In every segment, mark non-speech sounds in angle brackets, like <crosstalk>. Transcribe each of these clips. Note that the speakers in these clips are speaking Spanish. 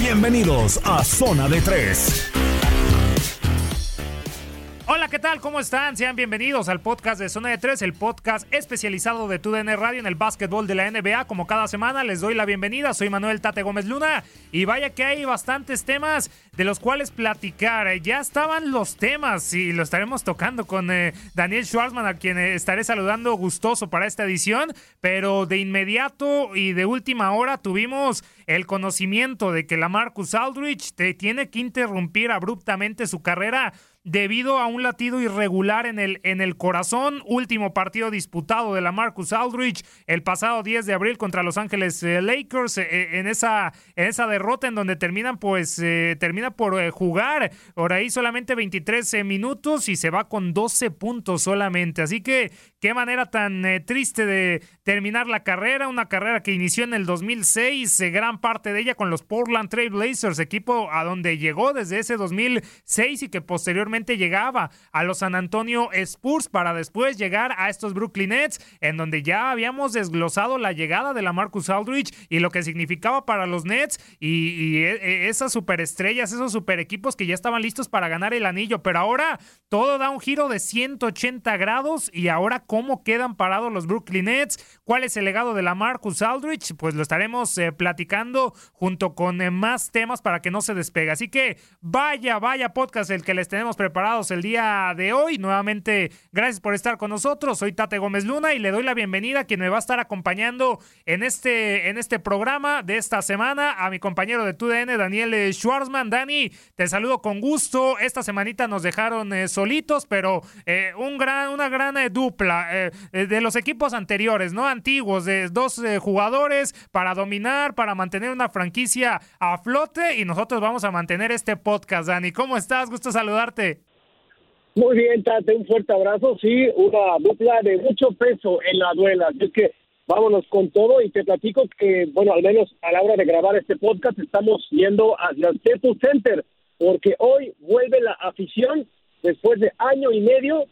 Bienvenidos a Zona de Tres. ¿Qué tal? ¿Cómo están? Sean bienvenidos al podcast de Zona de Tres, el podcast especializado de TUDN Radio en el básquetbol de la NBA. Como cada semana les doy la bienvenida. Soy Manuel Tate Gómez Luna y vaya que hay bastantes temas de los cuales platicar. Ya estaban los temas y lo estaremos tocando con eh, Daniel Schwarzman, a quien eh, estaré saludando gustoso para esta edición. Pero de inmediato y de última hora tuvimos el conocimiento de que la Marcus Aldrich te tiene que interrumpir abruptamente su carrera debido a un latido irregular en el, en el corazón. Último partido disputado de la Marcus Aldridge el pasado 10 de abril contra Los Ángeles eh, Lakers eh, en, esa, en esa derrota en donde terminan pues eh, termina por jugar por ahí solamente 23 minutos y se va con 12 puntos solamente. Así que qué manera tan triste de terminar la carrera, una carrera que inició en el 2006, gran parte de ella con los Portland Trail Blazers, equipo a donde llegó desde ese 2006 y que posteriormente llegaba a los San Antonio Spurs para después llegar a estos Brooklyn Nets, en donde ya habíamos desglosado la llegada de la Marcus Aldridge y lo que significaba para los Nets y, e, e, esas superestrellas, esos super equipos que ya estaban listos para ganar el anillo. Pero ahora todo da un giro de 180 grados y ahora cómo quedan parados los Brooklyn Nets, cuál es el legado de la Marcus Aldridge, pues lo estaremos eh, platicando junto con eh, más temas para que no se despegue. Así que vaya, vaya podcast el que les tenemos preparados el día de hoy. Nuevamente, gracias por estar con nosotros. Soy Tate Gómez Luna y le doy la bienvenida a quien me va a estar acompañando en este, en este programa de esta semana, a mi compañero de TUDN, Daniel Schwarzman. Dani, te saludo con gusto. Esta semanita nos dejaron eh, solitos, pero eh, un gran, una gran eh, dupla de los equipos anteriores, ¿no? Antiguos, de dos jugadores para dominar, para mantener una franquicia a flote y nosotros vamos a mantener este podcast, Dani. ¿Cómo estás? Gusto saludarte. Muy bien, Tate, un fuerte abrazo. Sí, una dupla de mucho peso en la duela. Así que vámonos con todo y te platico que, bueno, al menos a la hora de grabar este podcast estamos yendo hacia el Center porque hoy vuelve la afición después de año y medio.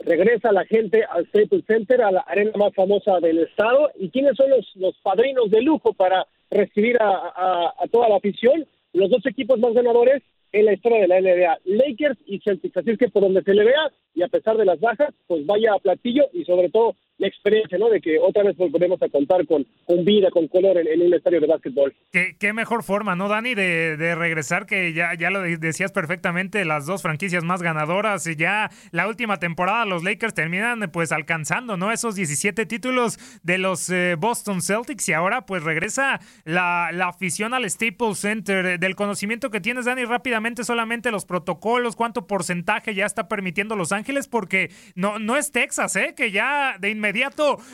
Regresa la gente al Staples Center, a la arena más famosa del estado. ¿Y quiénes son los, los padrinos de lujo para recibir a, toda la afición? Los dos equipos más ganadores en la historia de la NBA, Lakers y Celtics. Así es que por donde se le vea, y a pesar de las bajas, pues vaya a platillo y sobre todo la experiencia, ¿no? De que otra vez volvemos a contar con, con vida, con color en, un estadio de básquetbol. ¿Qué, mejor forma, ¿no, Dani? De, de, regresar, que ya, ya lo decías perfectamente, las dos franquicias más ganadoras y ya la última temporada los Lakers terminan pues alcanzando, ¿no? Esos 17 títulos de los eh, Boston Celtics y ahora pues regresa la, la afición al Staples Center. Del conocimiento que tienes, Dani, rápidamente solamente los protocolos, cuánto porcentaje ya está permitiendo Los Ángeles, porque no, no es Texas, ¿eh? Que ya de inmediato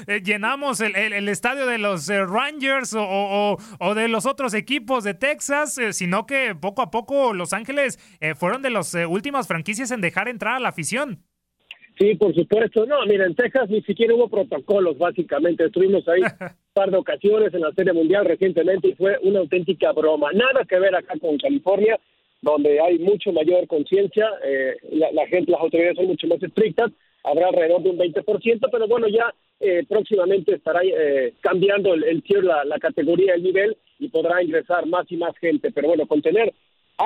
eh, llenamos el, el, estadio de los eh, Rangers o, o, de los otros equipos de Texas, eh, sino que poco a poco Los Ángeles fueron de las últimas franquicias en dejar entrar a la afición. Sí, por supuesto. No, mira, en Texas ni siquiera hubo protocolos, básicamente. Estuvimos ahí <laughs> un par de ocasiones en la Serie Mundial recientemente y fue una auténtica broma. Nada que ver acá con California, donde hay mucho mayor conciencia. la, la gente, las autoridades son mucho más estrictas habrá alrededor de un 20%, pero bueno, ya eh, próximamente estará eh, cambiando el, el tier, la, la, categoría, el nivel, y podrá ingresar más y más gente. Pero bueno, con tener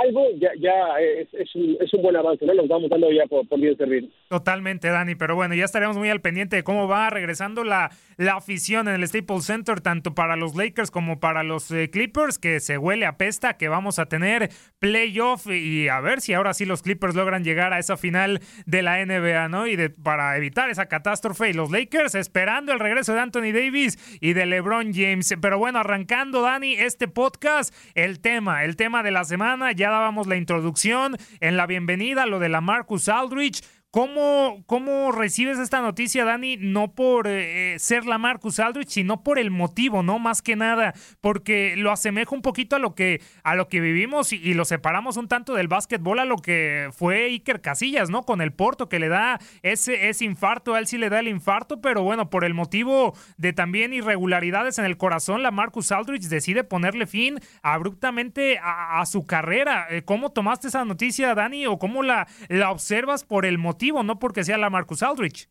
algo ya, ya es, un, es un buen avance, ¿no? Nos vamos dando ya por, por bien servir. Totalmente, Dani, pero bueno, ya estaremos muy al pendiente de cómo va regresando la, la afición en el Staples Center, tanto para los Lakers como para los eh, Clippers, que se huele a pesta, que vamos a tener playoff y a ver si ahora sí los Clippers logran llegar a esa final de la NBA, ¿no? Y de, para evitar esa catástrofe y los Lakers esperando el regreso de Anthony Davis y de LeBron James. Pero bueno, arrancando, Dani, este podcast, el tema, el tema de la semana, ya dábamos la introducción en la bienvenida, lo de la Marcus Aldrich. ¿Cómo, ¿Cómo recibes esta noticia, Dani? No por eh, ser la Marcus Aldrich, sino por el motivo, ¿no? Más que nada, porque lo asemeja un poquito a lo que, a lo que vivimos y, lo separamos un tanto del básquetbol a lo que fue Iker Casillas, ¿no? Con el Porto, que le da ese, ese infarto, a él sí le da el infarto, pero bueno, por el motivo de también irregularidades en el corazón, la Marcus Aldrich decide ponerle fin abruptamente a, su carrera. Eh, ¿Cómo tomaste esa noticia, Dani? ¿O cómo la, la observas por el motivo? No porque sea la Marcus Aldrich.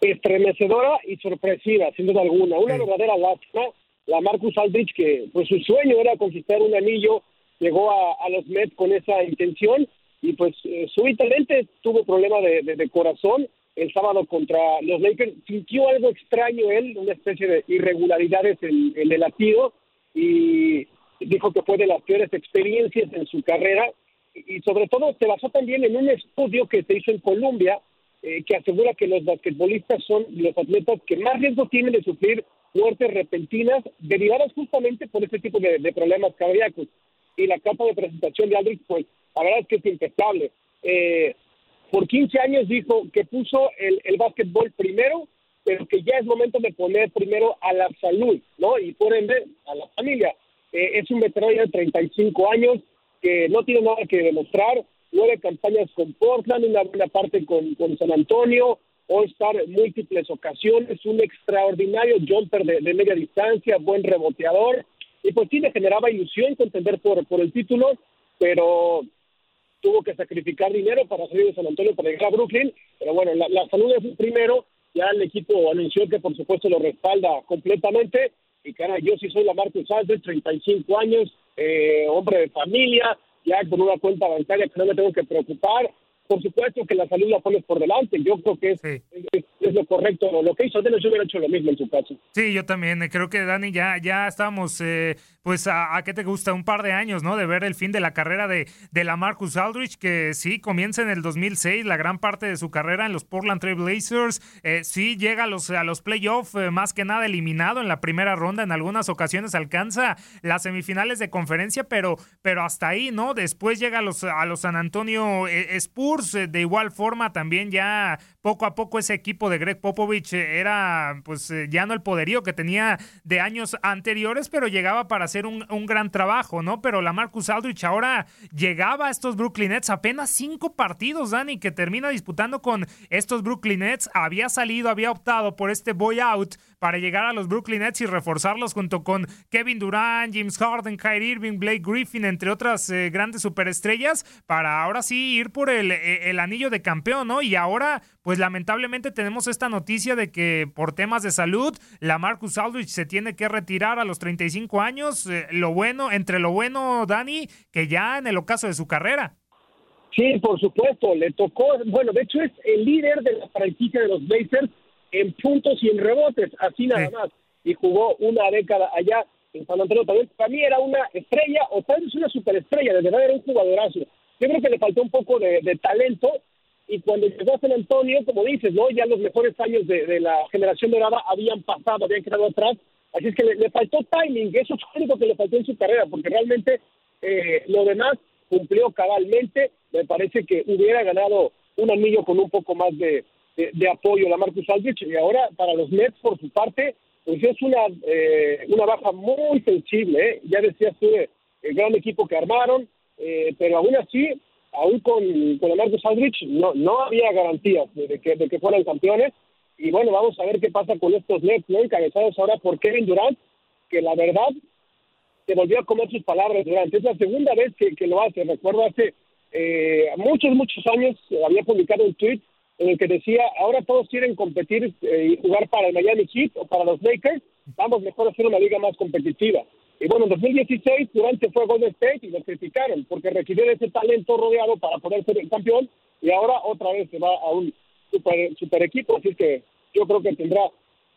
Estremecedora y sorpresiva, sin duda alguna. Una verdadera lástima. La Marcus Aldrich, que pues su sueño era conquistar un anillo, llegó a, los Mets con esa intención y pues eh, súbitamente tuvo problema de, corazón el sábado contra los Lakers. Sintió algo extraño él, una especie de irregularidades en, en el latido y dijo que fue de las peores experiencias en su carrera y sobre todo se basó también en un estudio que se hizo en Colombia eh, que asegura que los basquetbolistas son los atletas que más riesgo tienen de sufrir muertes repentinas derivadas justamente por este tipo de, problemas cardíacos. Y la capa de presentación de Aldrich, pues la verdad es que es impecable. Eh, por 15 años dijo que puso el, el básquetbol primero, pero que ya es momento de poner primero a la salud, ¿no? Y por ende a la familia. Eh, es un veterano de 35 años, que no tiene nada que demostrar. Nueve campañas con Portland, una buena parte con, con San Antonio, All-Star múltiples ocasiones, un extraordinario jumper de, media distancia, buen reboteador. Y pues sí, le generaba ilusión contender por, por el título, pero tuvo que sacrificar dinero para salir de San Antonio para llegar a Brooklyn. Pero bueno, la, salud es primero. Ya el equipo anunció que por supuesto lo respalda completamente. Y cara, yo sí soy la Marcus Aldridge, 35 años, eh, hombre de familia, ya con una cuenta bancaria que no me tengo que preocupar. Por supuesto que la salud la pones por delante. Yo creo que es, es, lo correcto. Lo que hizo Dennis, yo hubiera hecho lo mismo en su caso. Sí, yo también. Creo que Dani ya, ya estamos eh, pues a, qué te gusta, un par de años, ¿no? De ver el fin de la carrera de, de la Marcus Aldrich, que sí, comienza en el 2006, la gran parte de su carrera en los Portland Trail Blazers, eh, sí llega a los, a los playoffs, eh, más que nada eliminado en la primera ronda, en algunas ocasiones alcanza las semifinales de conferencia, pero, pero hasta ahí, ¿no? Después llega a los, a los San Antonio eh, Spurs, de igual forma también ya poco a poco ese equipo de Greg Popovich era pues ya no el poderío que tenía de años anteriores, pero llegaba para ser un, un, gran trabajo, ¿no? Pero la Marcus Aldrich ahora llegaba a estos Brooklyn Nets apenas cinco partidos, Dani, que termina disputando con estos Brooklyn Nets. Había salido, había optado por este boy out para llegar a los Brooklyn Nets y reforzarlos junto con Kevin Durant, James Harden, Kyrie Irving, Blake Griffin, entre otras eh, grandes superestrellas, para ahora sí ir por el, eh, anillo de campeón, ¿no? Y ahora, pues lamentablemente tenemos esta noticia de que por temas de salud, la Marcus Aldridge se tiene que retirar a los 35 años. Eh, lo bueno, entre lo bueno, Dani, que ya en el ocaso de su carrera. Sí, por supuesto, le tocó, bueno, de hecho es el líder de la franquicia de los Blazers en puntos y en rebotes, así nada más. Y jugó una década allá en San Antonio también. Para mí era una estrella, o tal vez una superestrella, de verdad era un jugadorazo. Yo creo que le faltó un poco de, talento, y cuando llegó a San Antonio, como dices, ¿no? Ya los mejores años de, la generación dorada habían pasado, habían quedado atrás, así es que le, faltó timing, eso es lo único que le faltó en su carrera, porque realmente eh, lo demás cumplió cabalmente, me parece que hubiera ganado un anillo con un poco más de, de, apoyo a la Marcus Aldrich y ahora para los Mets por su parte pues es una eh, una baja muy sensible ¿eh? ya decías tú el gran equipo que armaron eh, pero aún así aún con, con la Marcus Aldrich no no había garantías de, que de que fueran campeones y bueno vamos a ver qué pasa con estos Mets ¿no? encabezados ahora por Kevin Durant que la verdad se volvió a comer sus palabras Durant es la segunda vez que, que lo hace recuerdo hace muchos muchos años había publicado un tweet en el que decía, ahora todos quieren competir eh, y jugar para el Miami Heat o para los Lakers, vamos mejor a hacer una liga más competitiva. Y bueno, en 2016 Durante fue Golden State y lo criticaron porque requirió ese talento rodeado para poder ser el campeón y ahora otra vez se va a un super equipo, así que yo creo que tendrá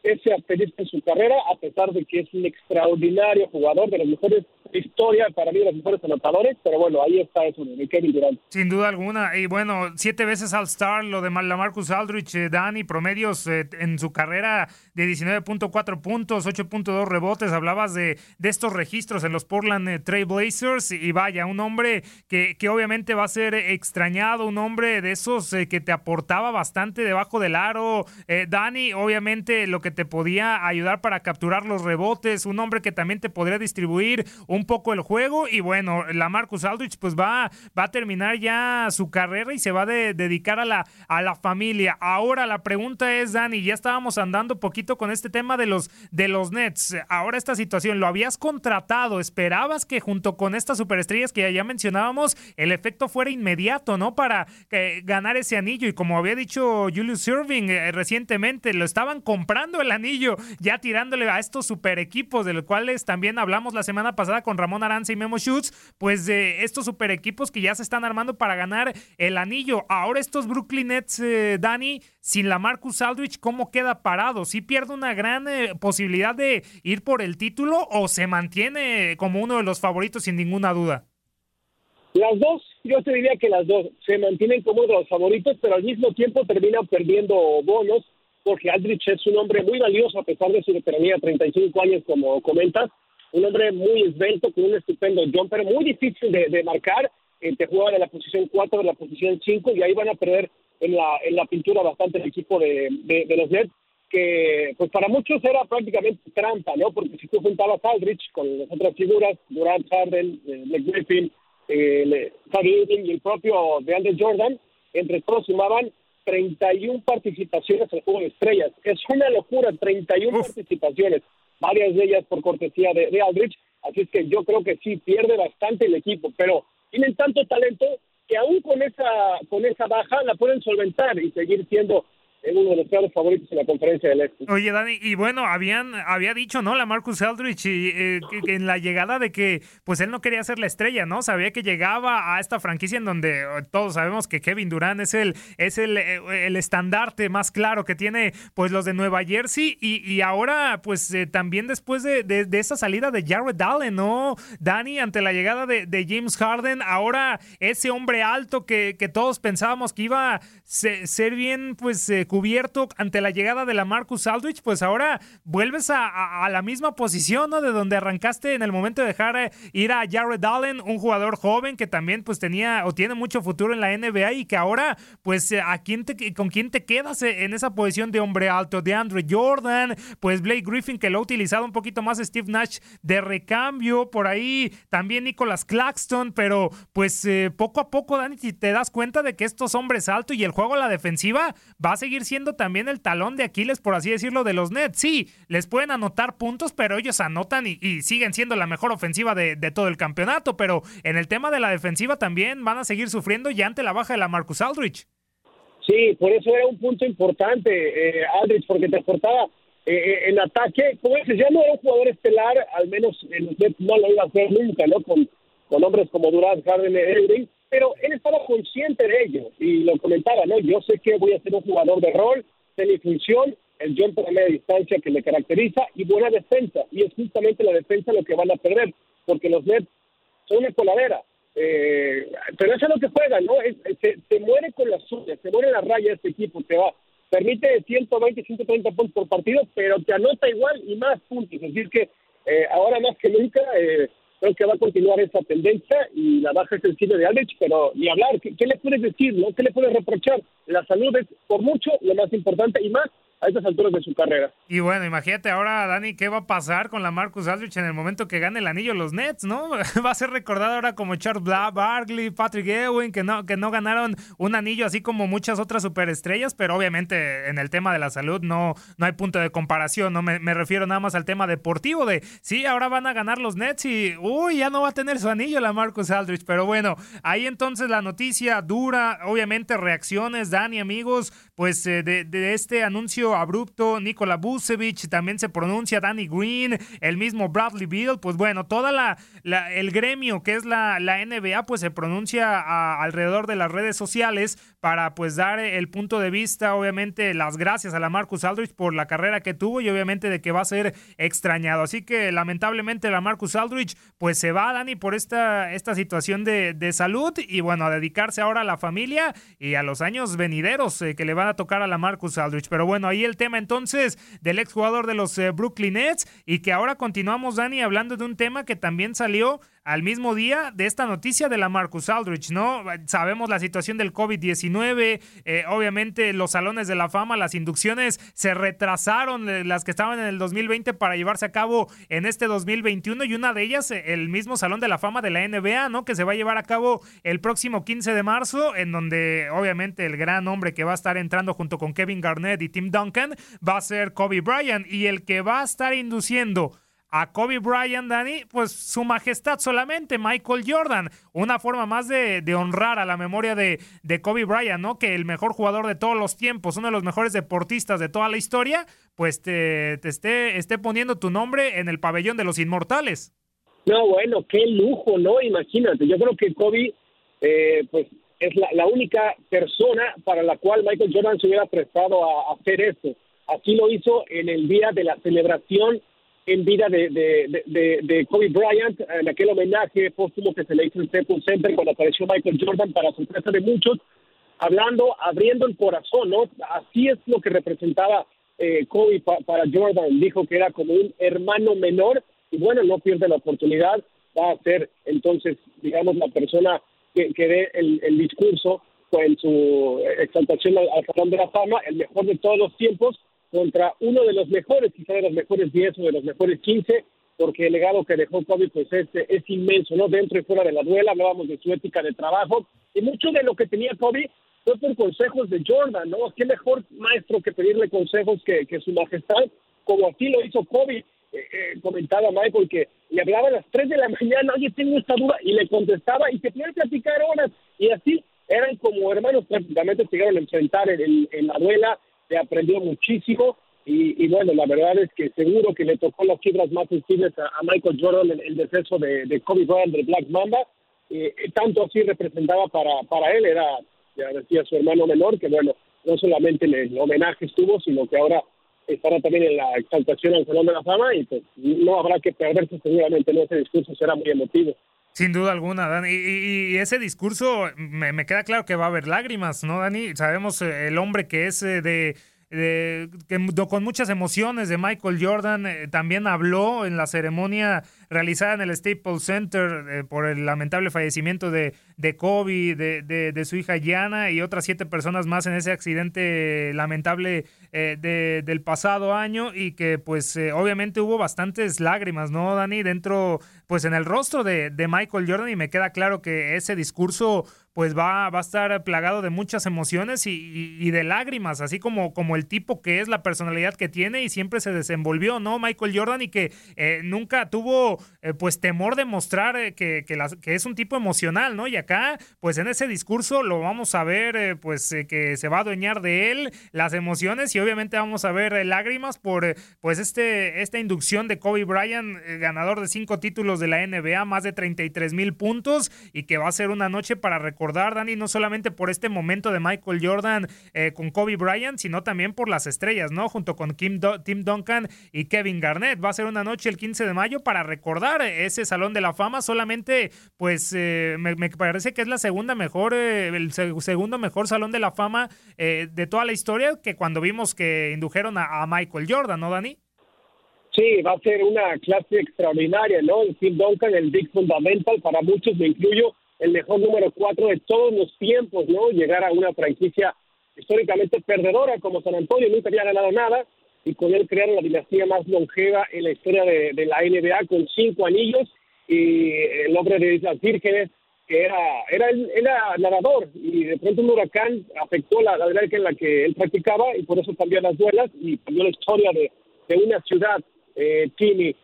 ese asterisco en su carrera, a pesar de que es un extraordinario jugador, de los mejores historia, para mí de los mejores anotadores, pero bueno, ahí está eso de Kevin Durant. Sin duda alguna, y bueno, siete veces All-Star, lo de Marcus Aldrich, eh, Dani, promedios eh, en su carrera de 19.4 puntos, 8.2 rebotes, hablabas de, de estos registros en los Portland eh, Trail Blazers, y vaya, un hombre que, que obviamente va a ser extrañado, un hombre de esos que te aportaba bastante debajo del aro, Dani, obviamente lo que te podía ayudar para capturar los rebotes, un hombre que también te podría distribuir un poco el juego y bueno, la Marcus Aldrich pues va, va a terminar ya su carrera y se va a dedicar a la, a la familia. Ahora la pregunta es, Dani, ya estábamos andando poquito con este tema de los, de los Nets. Ahora esta situación, ¿lo habías contratado? ¿Esperabas que junto con estas superestrellas que ya mencionábamos, el efecto fuera inmediato, ¿no? Para eh, ganar ese anillo y como había dicho Julius Irving eh, recientemente, lo estaban comprando el anillo, ya tirándole a estos super equipos, de los cuales también hablamos la semana pasada con Ramón Aranza y Memo Schutz, pues de estos super equipos que ya se están armando para ganar el anillo. Ahora estos Brooklyn Nets, eh, Dani, sin la Marcus Aldrich, ¿cómo queda parado? ¿Sí pierde una gran eh, posibilidad de ir por el título o se mantiene como uno de los favoritos sin ninguna duda? Las dos, yo te diría que las dos se mantienen como uno de los favoritos, pero al mismo tiempo terminan perdiendo bonos porque Aldrich es un hombre muy valioso a pesar de su veteranía, 35 años como comentas, un hombre muy esbelto, con un estupendo jumper, muy difícil de, marcar, eh, te juega de la posición 4, de la posición 5, y ahí van a perder en la, en la pintura bastante el equipo de, de, los Nets, que pues para muchos era prácticamente trampa, ¿no? Porque si tú juntabas a Aldrich con las otras figuras, Durant, Harden, eh, Griffin, eh, y el propio DeAndre Jordan, entre todos sumaban 31 participaciones en el Juego de Estrellas. Es una locura, 31 participaciones, varias de ellas por cortesía de, Aldrich. Así es que yo creo que sí, pierde bastante el equipo, pero tienen tanto talento que aún con esa, con esa baja la pueden solventar y seguir siendo es uno de los claros favoritos en la conferencia del Este. Oye, Dani, y bueno, habían, había dicho, ¿no? La Marcus Eldridge y, eh, en la llegada de que, pues él no quería ser la estrella, ¿no? Sabía que llegaba a esta franquicia en donde eh, todos sabemos que Kevin Durant es el, es el, eh, el estandarte más claro que tiene, pues los de Nueva Jersey y, ahora, pues también después de, de, esa salida de Jared Allen, ¿no? Dani, ante la llegada de, de James Harden, ahora ese hombre alto que, que todos pensábamos que iba a ser bien, pues cubierto ante la llegada de la Marcus Aldrich, pues ahora vuelves a, la misma posición, ¿no? De donde arrancaste en el momento de dejar eh, ir a Jared Allen, un jugador joven que también pues tenía o tiene mucho futuro en la NBA y que ahora pues eh, a quién te, con quién te quedas eh, en esa posición de hombre alto, de Andre Jordan, pues Blake Griffin que lo ha utilizado un poquito más Steve Nash de recambio, por ahí también Nicholas Claxton, pero pues poco a poco Dani te das cuenta de que estos hombres altos y el juego a la defensiva va a seguir siendo también el talón de Aquiles, por así decirlo, de los Nets. Sí, les pueden anotar puntos, pero ellos anotan y, siguen siendo la mejor ofensiva de, todo el campeonato. Pero en el tema de la defensiva también van a seguir sufriendo ya ante la baja de la Marcus Aldrich. Sí, por eso era un punto importante, eh, Aldrich, porque te aportaba eh, eh, en ataque. Como dices, ya no era un jugador estelar, al menos en los Nets no lo iba a hacer nunca, ¿no? Con, con hombres como Durant, Harden, Edwin pero él estaba consciente de ello y lo comentaba, ¿no? Yo sé que voy a ser un jugador de rol, de mi función, el jumper a media distancia que le caracteriza y buena defensa. Y es justamente la defensa lo que van a perder, porque los Nets son una coladera. Eh, pero eso es lo que juegan, ¿no? se, muere con las suyas, se muere la raya este equipo, te va. Permite 120, 130 puntos por partido, pero te anota igual y más puntos. Es decir, que eh, ahora más que nunca eh, creo que va a continuar esa tendencia y la baja es el de Alex, pero ni hablar, ¿qué, le puedes decir? no ¿Qué le puedes reprochar? La salud es por mucho lo más importante y más a estas alturas de su carrera. Y bueno, imagínate ahora, Dani, qué va a pasar con la Marcus Aldrich en el momento que gane el anillo los Nets, ¿no? <laughs> va a ser recordado ahora como Charles Barkley, Patrick Ewing, que no, que no ganaron un anillo así como muchas otras superestrellas, pero obviamente en el tema de la salud no, no hay punto de comparación, no me, me refiero nada más al tema deportivo de, sí, ahora van a ganar los Nets y, uy, ya no va a tener su anillo la Marcus Aldrich, pero bueno, ahí entonces la noticia dura, obviamente reacciones, Dani, amigos, pues eh, de, de este anuncio abrupto, Nikola Vucevic, también se pronuncia Danny Green, el mismo Bradley Beal, pues bueno, toda la, el gremio que es la, la NBA, pues se pronuncia alrededor de las redes sociales para pues dar el punto de vista, obviamente las gracias a la Marcus Aldridge por la carrera que tuvo y obviamente de que va a ser extrañado. Así que lamentablemente la Marcus Aldridge pues se va, Dani, por esta, esta situación de, de salud y bueno, a dedicarse ahora a la familia y a los años venideros eh, que le van a tocar a la Marcus Aldridge. Pero bueno, ahí el tema entonces del exjugador de los eh, Brooklyn Nets y que ahora continuamos, Dani, hablando de un tema que también salió al mismo día de esta noticia de la Marcus Aldrich, ¿no? Sabemos la situación del COVID-19, eh, obviamente los salones de la fama, las inducciones se retrasaron, eh, las que estaban en el 2020 para llevarse a cabo en este 2021 y una de ellas eh, el mismo Salón de la Fama de la NBA, ¿no? Que se va a llevar a cabo el próximo 15 de marzo, en donde obviamente el gran hombre que va a estar entrando junto con Kevin Garnett y Tim Duncan va a ser Kobe Bryant y el que va a estar induciendo a Kobe Bryant, Dani, pues su majestad solamente, Michael Jordan. Una forma más de, honrar a la memoria de, de, Kobe Bryant, ¿no? Que el mejor jugador de todos los tiempos, uno de los mejores deportistas de toda la historia, pues te, esté, esté poniendo tu nombre en el pabellón de los inmortales. No, bueno, qué lujo, ¿no? Imagínate, yo creo que Kobe, eh, pues es la, la, única persona para la cual Michael Jordan se hubiera prestado a hacer esto. Así lo hizo en el día de la celebración en vida de, de, de, Kobe Bryant, en aquel homenaje póstumo que se le hizo en Staples Center cuando apareció Michael Jordan para sorpresa de muchos, hablando, abriendo el corazón, ¿no? Así es lo que representaba eh, Kobe para Jordan, dijo que era como un hermano menor y bueno, no pierde la oportunidad, va a ser entonces, digamos, la persona que, que dé el, el discurso en su exaltación al, al Salón de la Fama, el mejor de todos los tiempos, contra uno de los mejores, quizá de los mejores 10 o de los mejores 15, porque el legado que dejó Kobe pues es, es inmenso, ¿no? Dentro y fuera de la duela, hablábamos de su ética de trabajo, y mucho de lo que tenía Kobe fue por consejos de Jordan, ¿no? Qué mejor maestro que pedirle consejos que, que su majestad, como así lo hizo Kobe. Eh, eh, comentaba Michael que le hablaba a las 3 de la <laughs> mañana, oye, tengo esta duda, y le contestaba y se podía platicar horas, y así eran como hermanos prácticamente, se llegaron a enfrentar en, en la duela, se aprendió muchísimo y, bueno, la verdad es que seguro que le tocó las fibras más sensibles a, Michael Jordan el, el descenso de, de, Kobe Bryant del Black Mamba. Eh, tanto así representaba para, para él, era, ya decía su hermano menor, que bueno, no solamente en el homenaje estuvo, sino que ahora estará también en la exaltación al Salón de la Fama y pues no habrá que perderse seguramente, no ese discurso será muy emotivo. Sin duda alguna, Dani. Y, ese discurso me, queda claro que va a haber lágrimas, ¿no, Dani? Sabemos eh, el hombre que es eh, de que, con muchas emociones de Michael Jordan. Eh, también habló en la ceremonia realizada en el Staples Center eh, por el lamentable fallecimiento de, de Kobe, de, de, su hija Yana y otras siete personas más en ese accidente lamentable eh, del pasado año y que pues obviamente hubo bastantes lágrimas, ¿no, Dani? Dentro, pues en el rostro de, de Michael Jordan y me queda claro que ese discurso pues va, va a estar plagado de muchas emociones y, de lágrimas, así como, como el tipo que es, la personalidad que tiene y siempre se desenvolvió, ¿no? Michael Jordan y que eh, nunca tuvo eh, pues temor de mostrar eh, que, que, es un tipo emocional, ¿no? Y acá, pues en ese discurso lo vamos a ver, pues que se va a adueñar de él las emociones y obviamente vamos a ver lágrimas por pues este, esta inducción de Kobe Bryant, ganador de cinco títulos de la NBA, más de 33 mil puntos y que va a ser una noche para recordar Dani, no solamente por este momento de Michael Jordan eh, con Kobe Bryant, sino también por las estrellas, ¿no? Junto con Kim Tim Duncan y Kevin Garnett. Va a ser una noche el 15 de mayo para recordar ese Salón de la Fama. Solamente, pues, eh, me, parece que es la segunda mejor, eh, el segundo mejor Salón de la Fama de toda la historia que cuando vimos que indujeron a, Michael Jordan, ¿no, Dani? Sí, va a ser una clase extraordinaria, ¿no? El Tim Duncan, el Big Fundamental, para muchos, me incluyo, el mejor número cuatro de todos los tiempos, ¿no? Llegar a una franquicia históricamente perdedora como San Antonio, nunca había ganado nada, y con él crear la dinastía más longeva en la historia de, la NBA con cinco anillos, y el hombre de las vírgenes, que era, era, era nadador, y de pronto un huracán afectó la, la en la que él practicaba, y por eso cambió las duelas, y cambió la historia de, de una ciudad, eh, que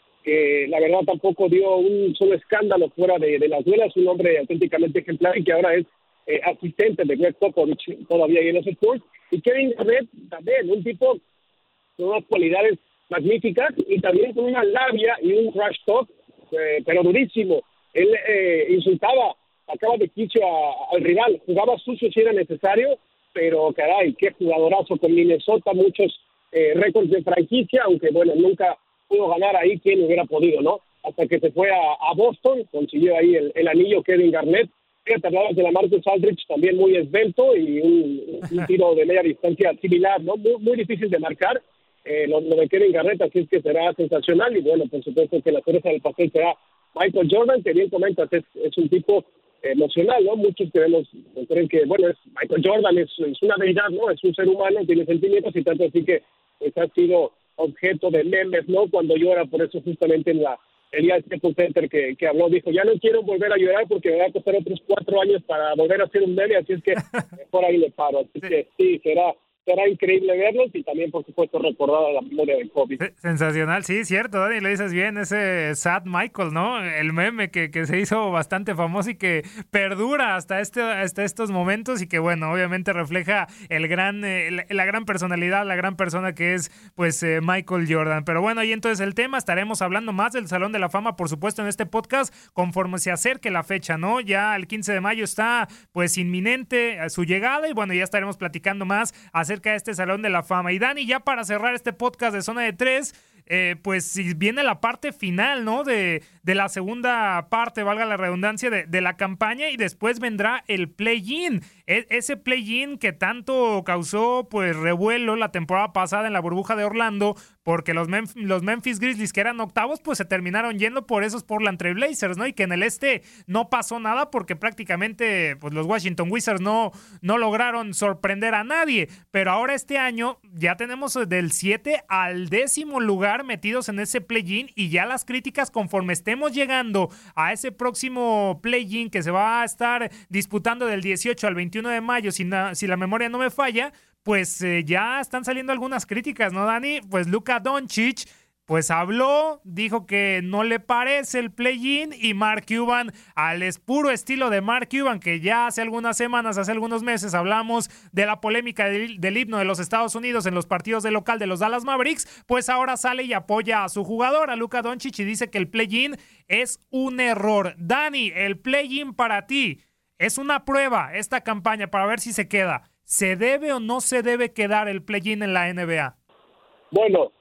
la verdad tampoco dio un solo escándalo fuera de, las duelas, un hombre auténticamente ejemplar y que ahora es eh, asistente de Greg Popovich todavía en los Sports. Y Kevin Garnett también, un tipo con unas cualidades magníficas y también con una labia y un crash talk, eh, pero durísimo. Él eh, insultaba, acaba de quicio al rival, jugaba sucio si era necesario, pero caray, qué jugadorazo con Minnesota, muchos eh, récords de franquicia, aunque bueno, nunca pudo ganar ahí quien hubiera podido, ¿no? Hasta que se fue a, Boston, consiguió ahí el, anillo Kevin Garnett, Fíjate, de la Marcus Aldrich, también muy esbelto y un, tiro de media distancia similar, ¿no? Muy, muy difícil de marcar, eh, lo, de Kevin Garnett, así es que será sensacional y bueno, por supuesto que la cereza del papel será Michael Jordan, que bien comentas, es, es un tipo emocional, ¿no? Muchos queremos, creen que, bueno, es Michael Jordan, es, es una deidad, ¿no? Es un ser humano, tiene sentimientos y tanto así que pues, ha sido objeto de memes, ¿no? Cuando llora, por eso justamente en la el día de Center que, que habló, dijo, ya no quiero volver a llorar porque me va a costar otros cuatro años para volver a hacer un meme, así es que <laughs> por ahí le paro. Así que sí, será será increíble verlos y también, por supuesto, recordar la memoria de Kobe. Sensacional, sí, cierto, Dani, lo dices bien, ese Sad Michael, ¿no? El meme que, que se hizo bastante famoso y que perdura hasta, este, hasta estos momentos y que, bueno, obviamente refleja el gran, eh, la, gran personalidad, la gran persona que es, pues, eh, Michael Jordan. Pero bueno, ahí entonces el tema, estaremos hablando más del Salón de la Fama, por supuesto, en este podcast, conforme se acerque la fecha, ¿no? Ya el 15 de mayo está, pues, inminente su llegada y, bueno, ya estaremos platicando más acerca acerca de este Salón de la Fama. Y Dani, ya para cerrar este podcast de Zona de Tres, eh, pues si viene la parte final, ¿no? De, de la segunda parte, valga la redundancia, de, de la campaña y después vendrá el play-in. E, ese play-in que tanto causó pues revuelo la temporada pasada en la burbuja de Orlando, porque los, los Memphis Grizzlies que eran octavos, pues se terminaron yendo por esos Portland Trail Blazers, ¿no? Y que en el este no pasó nada porque prácticamente pues los Washington Wizards no, no lograron sorprender a nadie. Pero ahora este año ya tenemos del 7 al décimo lugar metidos en ese play-in y ya las críticas conforme estemos llegando a ese próximo play-in que se va a estar disputando del 18 al 21 de mayo, si, la memoria no me falla, pues eh, ya están saliendo algunas críticas, ¿no, Dani? Pues Luka Doncic pues habló, dijo que no le parece el play-in y Mark Cuban, al puro estilo de Mark Cuban, que ya hace algunas semanas, hace algunos meses hablamos de la polémica del, himno de los Estados Unidos en los partidos de local de los Dallas Mavericks, pues ahora sale y apoya a su jugador, a Luka Doncic, y dice que el play-in es un error. Dani, el play-in para ti es una prueba, esta campaña, para ver si se queda. ¿Se debe o no se debe quedar el play-in en la NBA? Bueno,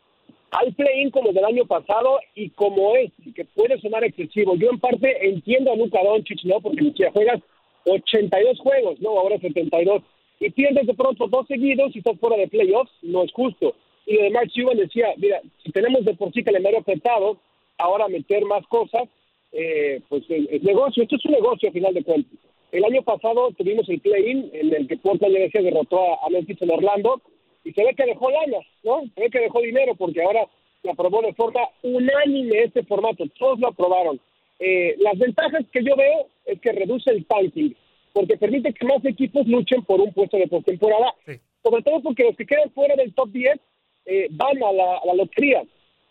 hay play-in como del año pasado y como es, que puede sonar excesivo. Yo en parte entiendo a Luka Doncic, ¿no? Porque ya juegas 82 juegos, ¿no? Ahora 72. Y pierdes de pronto dos seguidos y estás fuera de playoffs, no es justo. Y además Mark decía, mira, si tenemos de por sí calendario afectado, ahora meter más cosas, eh, pues es, negocio. Esto es un negocio a final de cuentas. El año pasado tuvimos el play-in en el que Portland derrotó a, Memphis en Orlando y se ve que dejó lana, ¿no? Se ve que dejó dinero porque ahora se aprobó de forma unánime este formato, todos lo aprobaron. Eh, las ventajas que yo veo es que reduce el tanking, porque permite que más equipos luchen por un puesto de postemporada, sobre todo porque los que quedan fuera del top 10 eh, van a la, lotería.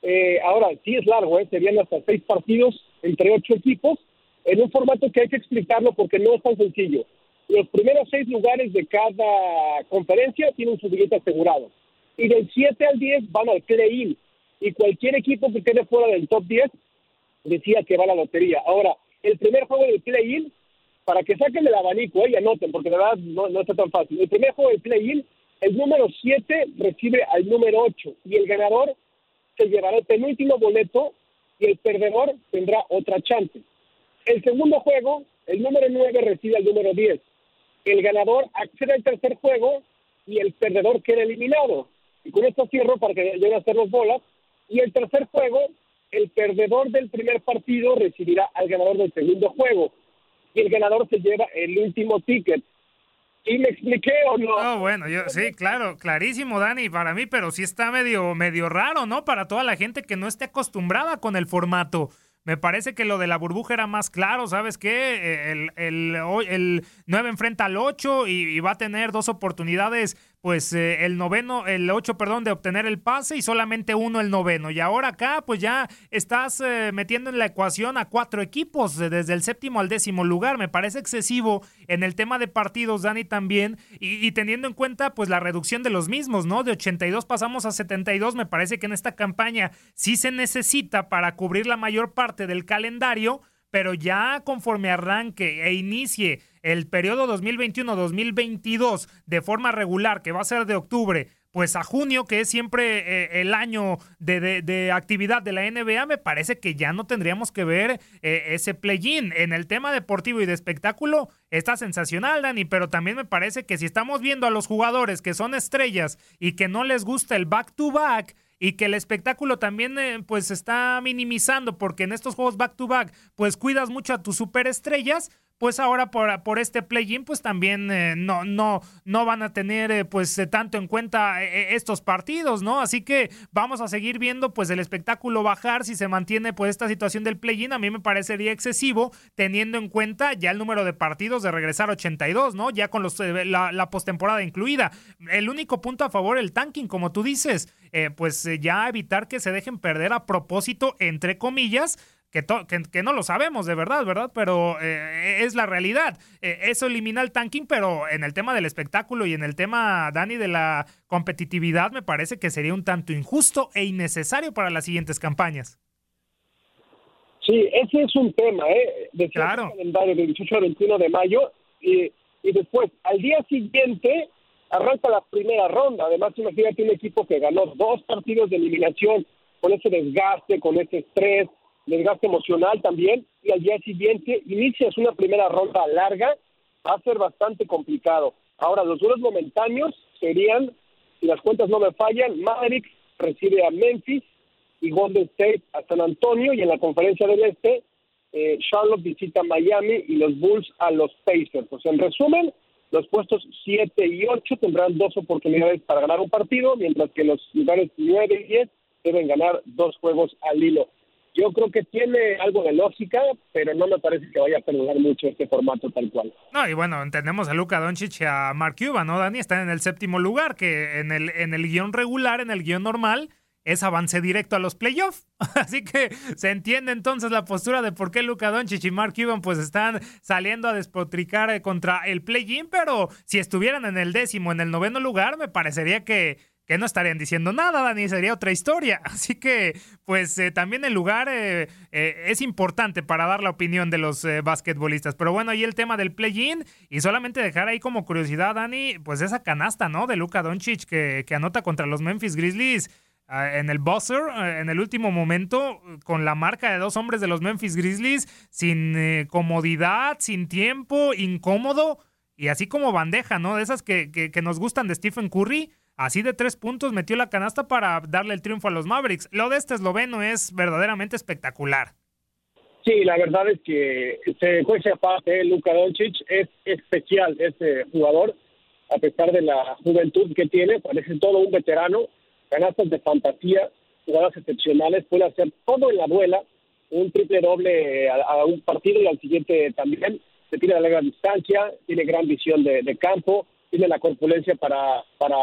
Eh, ahora, sí es largo, ¿eh? serían hasta seis partidos entre ocho equipos, en un formato que hay que explicarlo porque no es tan sencillo los primeros seis lugares de cada conferencia tienen su billete asegurado. Y del 7 al 10 van al play-in. Y cualquier equipo que quede fuera del top 10 decía que va a la lotería. Ahora, el primer juego del play-in, para que saquen el abanico eh, y anoten, porque de verdad no, está tan fácil. El primer juego del play-in, el número 7 recibe al número 8 y el ganador se llevará el penúltimo boleto y el perdedor tendrá otra chance. El segundo juego, el número 9 recibe al número 10 el ganador accede al tercer juego y el perdedor queda eliminado. Y con esto cierro para que lleguen a hacer los bolas. Y el tercer juego, el perdedor del primer partido recibirá al ganador del segundo juego. Y el ganador se lleva el último ticket. ¿Y me expliqué o no? Oh, bueno, yo sí, claro, clarísimo, Dani, para mí, pero sí está medio, medio raro, ¿no? Para toda la gente que no esté acostumbrada con el formato. Me parece que lo de la burbuja era más claro, ¿sabes qué? El, el, el 9 enfrenta al 8 y, va a tener dos oportunidades pues eh, el noveno, el ocho, perdón, de obtener el pase y solamente uno el noveno. Y ahora acá, pues ya estás eh, metiendo en la ecuación a cuatro equipos, desde el séptimo al décimo lugar. Me parece excesivo en el tema de partidos, Dani, también, y, y teniendo en cuenta, pues la reducción de los mismos, ¿no? De 82 pasamos a 72. Me parece que en esta campaña sí se necesita para cubrir la mayor parte del calendario pero ya conforme arranque e inicie el periodo 2021-2022 de forma regular, que va a ser de octubre, pues a junio, que es siempre eh, el año de, actividad de la NBA, me parece que ya no tendríamos que ver eh, ese play-in. En el tema deportivo y de espectáculo está sensacional, Dani, pero también me parece que si estamos viendo a los jugadores que son estrellas y que no les gusta el back to back y que el espectáculo también eh, pues está minimizando porque en estos juegos back to back pues cuidas mucho a tus superestrellas, pues ahora por, por este play-in pues también eh, no, no, no van a tener eh, pues eh, tanto en cuenta estos partidos, ¿no? Así que vamos a seguir viendo pues el espectáculo bajar si se mantiene pues esta situación del play-in. A mí me parecería excesivo teniendo en cuenta ya el número de partidos de regresar a 82, ¿no? Ya con los, la, la postemporada incluida. El único punto a favor, el tanking, como tú dices, pues ya evitar que se dejen perder a propósito, entre comillas, que, que, no lo sabemos de verdad, ¿verdad? Pero eh, es la realidad. Eh, eso elimina el tanking, pero en el tema del espectáculo y en el tema, Dani, de la competitividad, me parece que sería un tanto injusto e innecesario para las siguientes campañas. Sí, ese es un tema, ¿eh? De claro. calendario del 18 al 21 de mayo y, y después, al día siguiente, arranca la primera ronda. Además, imagínate un equipo que ganó dos partidos de eliminación con ese desgaste, con ese estrés, desgaste emocional también, y al día siguiente inicias una primera ronda larga, va a ser bastante complicado. Ahora, los duelos momentáneos serían, si las cuentas no me fallan, Mavericks recibe a Memphis y Golden State a San Antonio, y en la conferencia del Este, eh, Charlotte visita a Miami y los Bulls a los Pacers. Pues en resumen, los puestos 7 y 8 tendrán dos oportunidades para ganar un partido, mientras que los lugares 9 y 10 deben ganar dos juegos al hilo. Yo creo que tiene algo de lógica, pero no me parece que vaya a perdurar mucho este formato tal cual. No, y bueno, entendemos a Luca Doncic y a Mark Cuban, ¿no, Dani? Están en el séptimo lugar, que en el, en el guion regular, en el guion normal, es avance directo a los playoffs. <laughs> Así que se entiende entonces la postura de por qué Luca Doncic y Mark Cuban pues están saliendo a despotricar eh, contra el play-in, pero si estuvieran en el décimo, en el noveno lugar, me parecería que que no estarían diciendo nada, Dani, sería otra historia. <laughs> Así que, pues eh, también el lugar eh, eh, es importante para dar la opinión de los basquetbolistas. Pero bueno, ahí el tema del play-in y solamente dejar ahí como curiosidad, Dani, pues esa canasta, ¿no? De Luka Doncic que, anota contra los Memphis Grizzlies ah, en el buzzer, en el último momento, con la marca de dos hombres de los Memphis Grizzlies, sin comodidad, sin tiempo, incómodo y así como bandeja, ¿no? De esas que nos gustan de Stephen Curry Así de tres puntos metió la canasta para darle el triunfo a los Mavericks. Lo de este esloveno es verdaderamente espectacular. Sí, la verdad es que se cuece aparte. Luka Doncic. Es especial ese jugador, a pesar de la juventud que tiene, parece todo un veterano, canastas de fantasía, jugadas excepcionales, puede hacer todo en la duela, un triple doble a, un partido y al siguiente también, se tira a larga distancia, tiene gran visión de campo, tiene la corpulencia para, para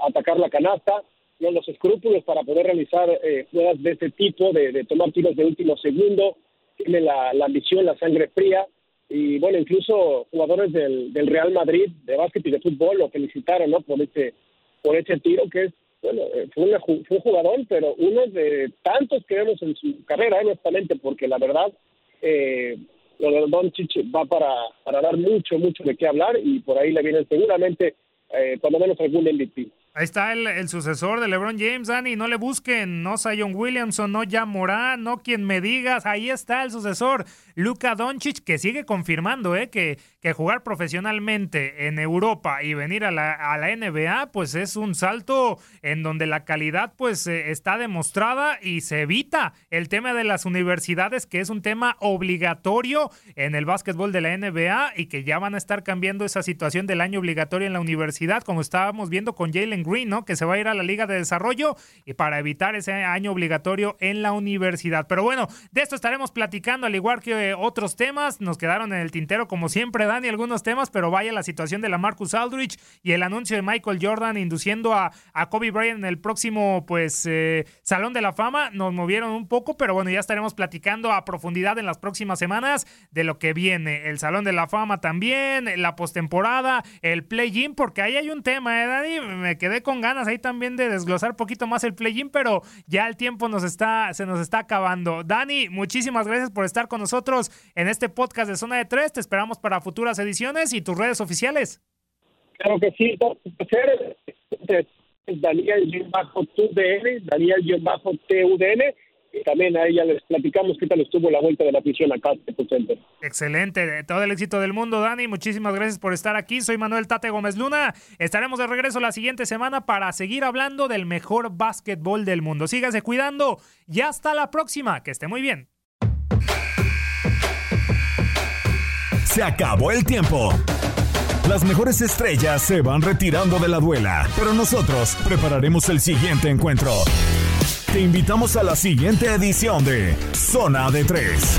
atacar la canasta, tiene los escrúpulos para poder realizar eh, jugadas de ese tipo, de, tomar tiros de último segundo, tiene la, ambición, la sangre fría, y bueno, incluso jugadores del, Real Madrid de básquet y de fútbol lo felicitaron ¿no? por, ese, por ese tiro que es, bueno, eh, fue, un jugador, pero uno de tantos que vemos en su carrera, honestamente, porque la verdad, eh, lo de Doncic va para, para dar mucho, mucho de qué hablar y por ahí le vienen seguramente, eh, cuando menos algún MVP. Ahí está el, sucesor de LeBron James, Dani. No le busquen, no Zion Williamson, no ya Morán, no quien me digas. Ahí está el sucesor, Luka Doncic, que sigue confirmando ¿eh? que, que jugar profesionalmente en Europa y venir a la, a la NBA, pues es un salto en donde la calidad pues eh, está demostrada y se evita el tema de las universidades, que es un tema obligatorio en el básquetbol de la NBA y que ya van a estar cambiando esa situación del año obligatorio en la universidad, como estábamos viendo con Jalen Green, ¿no? Que se va a ir a la Liga de Desarrollo y para evitar ese año obligatorio en la universidad. Pero bueno, de esto estaremos platicando, al igual que otros temas. Nos quedaron en el tintero, como siempre, Dani, algunos temas, pero vaya la situación de la Marcus Aldrich y el anuncio de Michael Jordan induciendo a, a Kobe Bryant en el próximo, pues, eh, Salón de la Fama. Nos movieron un poco, pero bueno, ya estaremos platicando a profundidad en las próximas semanas de lo que viene. El Salón de la Fama también, la postemporada, el play-in, porque ahí hay un tema, ¿eh, Dani? Me quedé con ganas ahí también de desglosar poquito más el play-in, pero ya el tiempo nos está, se nos está acabando. Dani, muchísimas gracias por estar con nosotros en este podcast de Zona de Tres. Te esperamos para futuras ediciones y tus redes oficiales. Claro que sí, Daniel-TUDN, Daniel-TUDN y también a ella le platicamos qué tal estuvo la vuelta de la afición acá en Center. Excelente, todo el éxito del mundo, Dani. Muchísimas gracias por estar aquí. Soy Manuel Tate Gómez Luna. Estaremos de regreso la siguiente semana para seguir hablando del mejor básquetbol del mundo. Sígase cuidando y hasta la próxima. Que esté muy bien. Se acabó el tiempo. Las mejores estrellas se van retirando de la duela, pero nosotros prepararemos el siguiente encuentro. Te invitamos a la siguiente edición de Zona de Tres.